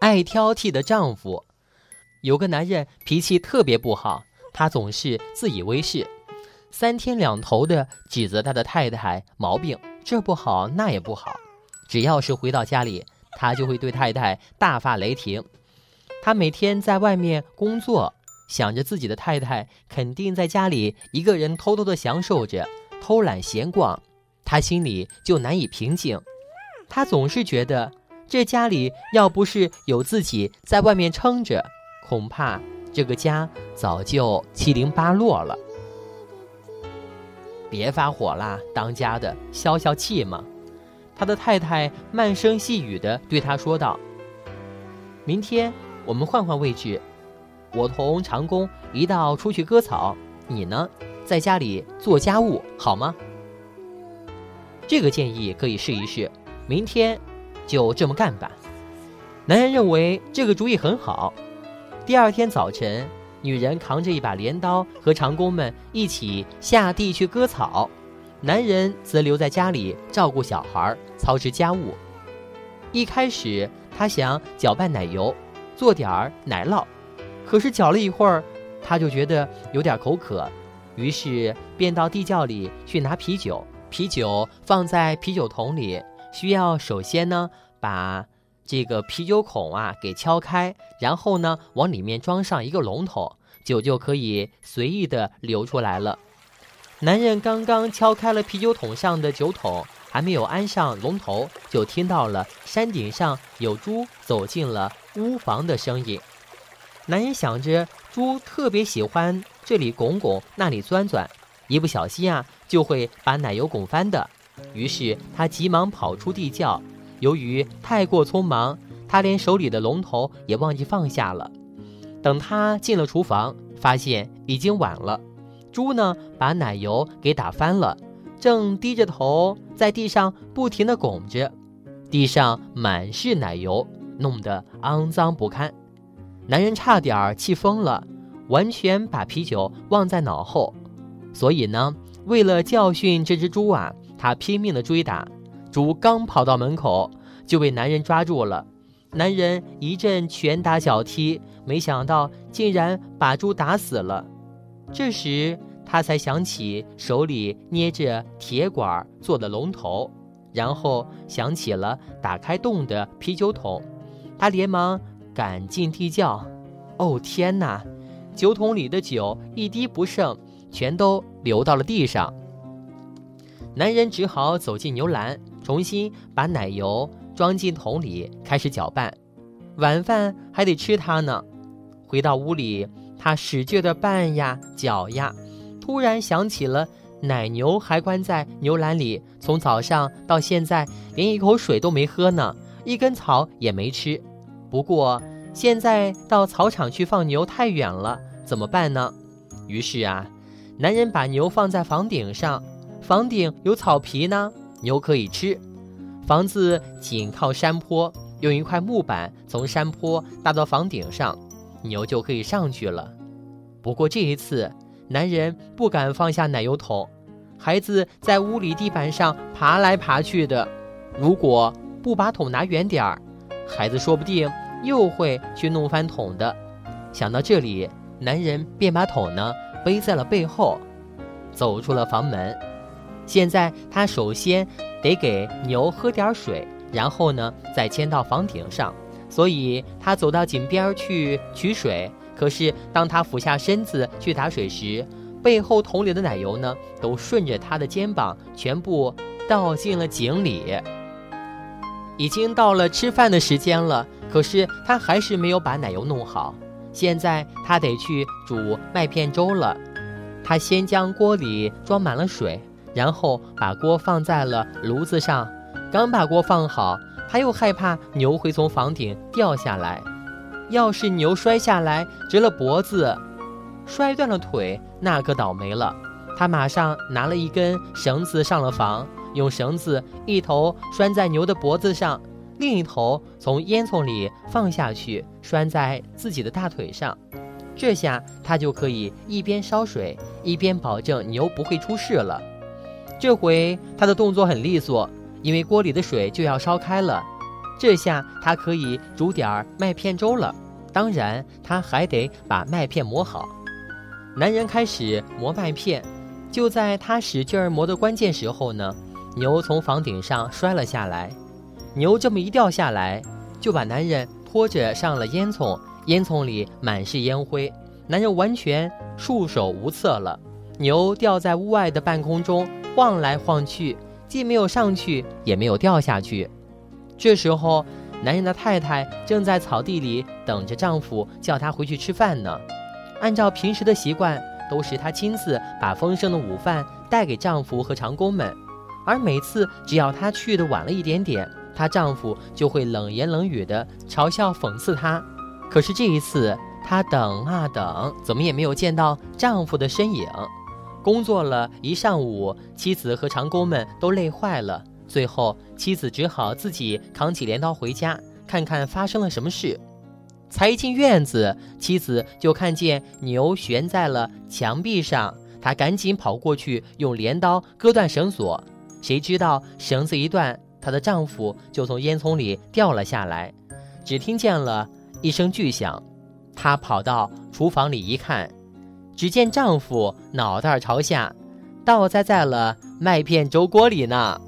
爱挑剔的丈夫。有个男人脾气特别不好，他总是自以为是，三天两头的指责他的太太毛病，这不好那也不好。只要是回到家里，他就会对太太大发雷霆。他每天在外面工作，想着自己的太太肯定在家里一个人偷偷的享受着偷懒闲逛，他心里就难以平静。他总是觉得，这家里要不是有自己在外面撑着，恐怕这个家早就七零八落了。别发火啦，当家的消消气嘛。他的太太慢声细语地对他说道：“明天。”我们换换位置，我同长工一道出去割草，你呢，在家里做家务，好吗？这个建议可以试一试，明天就这么干吧。男人认为这个主意很好。第二天早晨，女人扛着一把镰刀和长工们一起下地去割草，男人则留在家里照顾小孩，操持家务。一开始，他想搅拌奶油。做点儿奶酪，可是搅了一会儿，他就觉得有点口渴，于是便到地窖里去拿啤酒。啤酒放在啤酒桶里，需要首先呢把这个啤酒孔啊给敲开，然后呢往里面装上一个龙头，酒就可以随意的流出来了。男人刚刚敲开了啤酒桶上的酒桶。还没有安上龙头，就听到了山顶上有猪走进了屋房的声音。男人想着猪特别喜欢这里拱拱，那里钻钻，一不小心啊就会把奶油拱翻的。于是他急忙跑出地窖。由于太过匆忙，他连手里的龙头也忘记放下了。等他进了厨房，发现已经晚了。猪呢，把奶油给打翻了。正低着头在地上不停地拱着，地上满是奶油，弄得肮脏不堪。男人差点气疯了，完全把啤酒忘在脑后。所以呢，为了教训这只猪啊，他拼命地追打。猪刚跑到门口，就被男人抓住了。男人一阵拳打脚踢，没想到竟然把猪打死了。这时。他才想起手里捏着铁管做的龙头，然后想起了打开洞的啤酒桶，他连忙赶进地窖。哦天哪！酒桶里的酒一滴不剩，全都流到了地上。男人只好走进牛栏，重新把奶油装进桶里，开始搅拌。晚饭还得吃它呢。回到屋里，他使劲的拌呀搅呀。突然想起了奶牛还关在牛栏里，从早上到现在连一口水都没喝呢，一根草也没吃。不过现在到草场去放牛太远了，怎么办呢？于是啊，男人把牛放在房顶上，房顶有草皮呢，牛可以吃。房子紧靠山坡，用一块木板从山坡搭到房顶上，牛就可以上去了。不过这一次。男人不敢放下奶油桶，孩子在屋里地板上爬来爬去的。如果不把桶拿远点儿，孩子说不定又会去弄翻桶的。想到这里，男人便把桶呢背在了背后，走出了房门。现在他首先得给牛喝点水，然后呢再牵到房顶上。所以他走到井边去取水。可是，当他俯下身子去打水时，背后桶里的奶油呢，都顺着他的肩膀全部倒进了井里。已经到了吃饭的时间了，可是他还是没有把奶油弄好。现在他得去煮麦片粥了。他先将锅里装满了水，然后把锅放在了炉子上。刚把锅放好，他又害怕牛会从房顶掉下来。要是牛摔下来折了脖子，摔断了腿，那可倒霉了。他马上拿了一根绳子上了房，用绳子一头拴在牛的脖子上，另一头从烟囱里放下去，拴在自己的大腿上。这下他就可以一边烧水，一边保证牛不会出事了。这回他的动作很利索，因为锅里的水就要烧开了。这下他可以煮点儿麦片粥了。当然，他还得把麦片磨好。男人开始磨麦片，就在他使劲儿磨的关键时候呢，牛从房顶上摔了下来。牛这么一掉下来，就把男人拖着上了烟囱，烟囱里满是烟灰，男人完全束手无策了。牛掉在屋外的半空中晃来晃去，既没有上去，也没有掉下去。这时候，男人的太太正在草地里等着丈夫叫她回去吃饭呢。按照平时的习惯，都是她亲自把丰盛的午饭带给丈夫和长工们，而每次只要她去的晚了一点点，她丈夫就会冷言冷语地嘲笑讽刺她。可是这一次，她等啊等，怎么也没有见到丈夫的身影。工作了一上午，妻子和长工们都累坏了。最后，妻子只好自己扛起镰刀回家，看看发生了什么事。才一进院子，妻子就看见牛悬在了墙壁上，她赶紧跑过去，用镰刀割断绳索。谁知道绳子一断，她的丈夫就从烟囱里掉了下来。只听见了一声巨响，她跑到厨房里一看，只见丈夫脑袋朝下。倒栽在了麦片粥锅里呢。